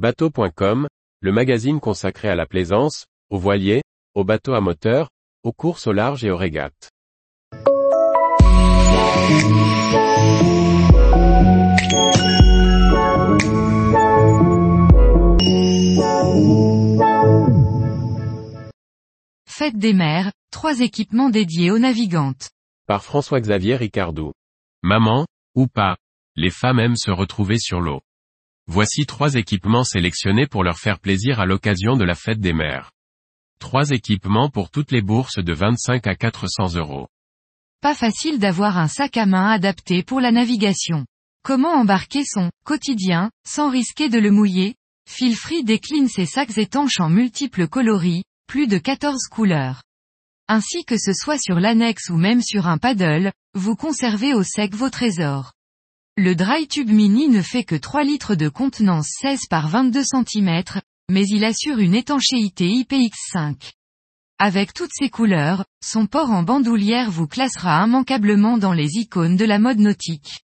Bateau.com, le magazine consacré à la plaisance, aux voiliers, aux bateaux à moteur, aux courses au large et aux régates. Fête des mers, trois équipements dédiés aux navigantes. Par François-Xavier Ricardou. Maman, ou pas, les femmes aiment se retrouver sur l'eau. Voici trois équipements sélectionnés pour leur faire plaisir à l'occasion de la fête des mers. Trois équipements pour toutes les bourses de 25 à 400 euros. Pas facile d'avoir un sac à main adapté pour la navigation. Comment embarquer son quotidien, sans risquer de le mouiller? Filfree décline ses sacs étanches en multiples coloris, plus de 14 couleurs. Ainsi que ce soit sur l'annexe ou même sur un paddle, vous conservez au sec vos trésors. Le dry tube mini ne fait que 3 litres de contenance 16 par 22 cm, mais il assure une étanchéité IPX5. Avec toutes ses couleurs, son port en bandoulière vous classera immanquablement dans les icônes de la mode nautique.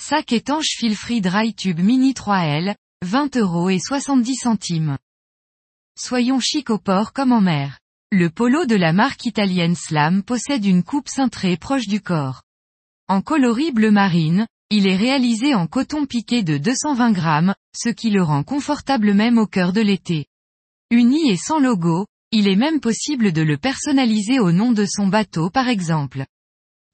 Sac étanche fil free dry tube mini 3L, 20 euros et 70 centimes. Soyons chic au port comme en mer. Le polo de la marque italienne Slam possède une coupe cintrée proche du corps. En coloris bleu marine, il est réalisé en coton piqué de 220 grammes, ce qui le rend confortable même au cœur de l'été. Uni et sans logo, il est même possible de le personnaliser au nom de son bateau par exemple.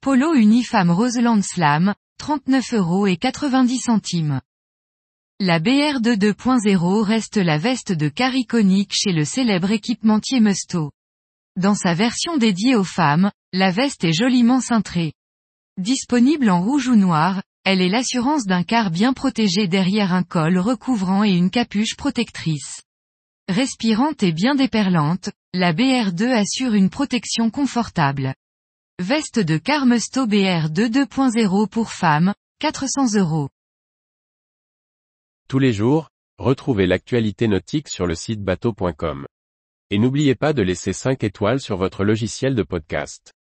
Polo Unifam Roseland Slam, 39 euros et 90 centimes. La BR2 2.0 reste la veste de car iconique chez le célèbre équipementier Musto. Dans sa version dédiée aux femmes, la veste est joliment cintrée. Disponible en rouge ou noir, elle est l'assurance d'un car bien protégé derrière un col recouvrant et une capuche protectrice. Respirante et bien déperlante, la BR2 assure une protection confortable. Veste de car Musto BR2 2.0 pour femmes, 400 euros. Tous les jours, retrouvez l'actualité nautique sur le site bateau.com. Et n'oubliez pas de laisser 5 étoiles sur votre logiciel de podcast.